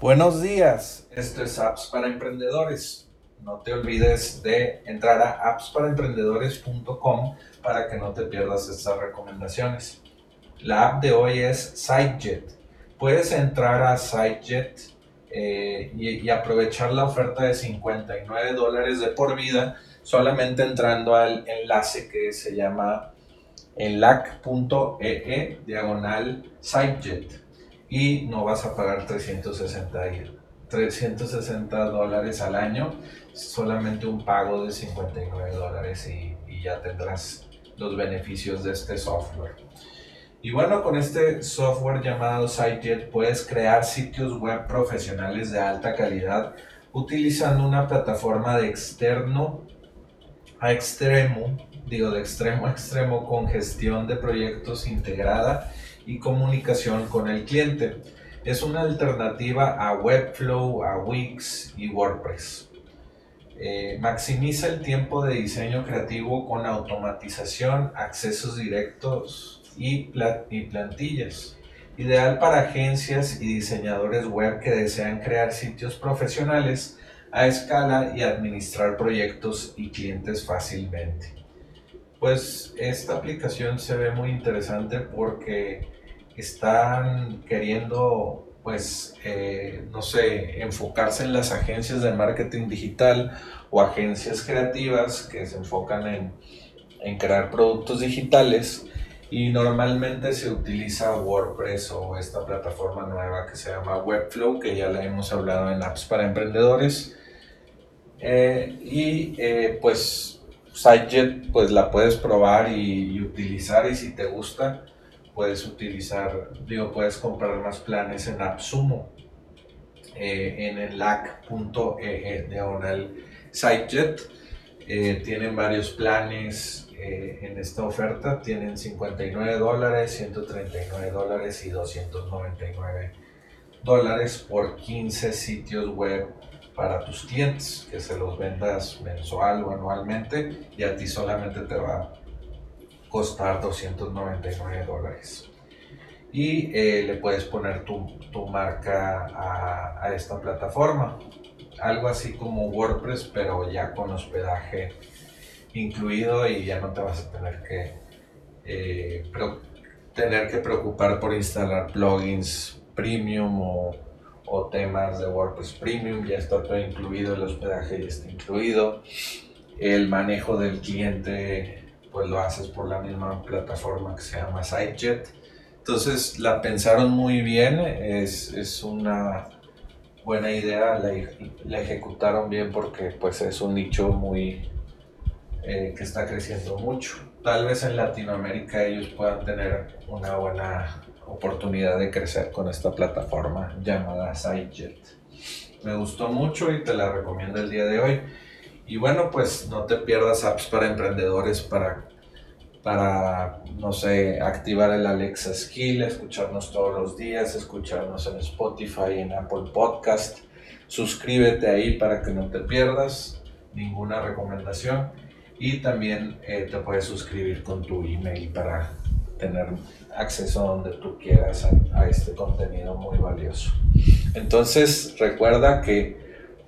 Buenos días, esto es Apps para Emprendedores. No te olvides de entrar a appsparaemprendedores.com para que no te pierdas estas recomendaciones. La app de hoy es SiteJet. Puedes entrar a SiteJet eh, y, aprovechar la oferta de 59 dólares de por vida solamente entrando al enlace que se llama enlac.ee e diagonal SiteJet y no vas a pagar 360, 360 dólares al año, solamente un pago de 59 dólares y, ya tendrás los beneficios de este software. Y bueno, con este software llamado SiteJet puedes crear sitios web profesionales de alta calidad utilizando una plataforma de externo a extremo, digo de extremo a extremo con gestión de proyectos integrada y comunicación con el cliente. Es una alternativa a Webflow, a Wix y WordPress. Eh, maximiza el tiempo de diseño creativo con automatización, accesos directos y, y plantillas. Ideal para agencias y diseñadores web que desean crear sitios profesionales a escala y administrar proyectos y clientes fácilmente. Pues esta aplicación se ve muy interesante porque están queriendo, pues, eh, no sé, enfocarse en las agencias de marketing digital o agencias creativas que se enfocan en, en crear productos digitales y normalmente se utiliza WordPress o esta plataforma nueva que se llama Webflow, que ya la hemos hablado en apps para emprendedores. Eh, y eh, pues SiteJet pues la puedes probar y, y, utilizar y si te gusta puedes utilizar, digo, puedes comprar más planes en AppSumo, eh, en el lac.ee diagonal SiteJet. Eh, tienen varios planes eh, en esta oferta, tienen 59 dólares, 139 dólares y 299 dólares por 15 sitios web para tus clientes, que se los vendas mensual o anualmente y a ti solamente te va costar 299 dólares. Y eh, le puedes poner tu, tu marca a, a, esta plataforma. Algo así como WordPress, pero ya con hospedaje incluido y ya no te vas a tener que, eh, tener que preocupar por instalar plugins premium o, o temas de WordPress premium. Ya está todo incluido, el hospedaje ya está incluido. El manejo del cliente pues lo haces por la misma plataforma que se llama SiteJet. Entonces la pensaron muy bien, es, es una buena idea, la, ejecutaron bien porque pues es un nicho muy eh, que está creciendo mucho. Tal vez en Latinoamérica ellos puedan tener una buena oportunidad de crecer con esta plataforma llamada SiteJet. Me gustó mucho y te la recomiendo el día de hoy. Y bueno, pues no te pierdas apps para emprendedores para, para, no sé, activar el Alexa Skill, escucharnos todos los días, escucharnos en Spotify, en Apple Podcast. Suscríbete ahí para que no te pierdas ninguna recomendación. Y también eh, te puedes suscribir con tu email para tener acceso donde tú quieras a este contenido muy valioso. Entonces recuerda que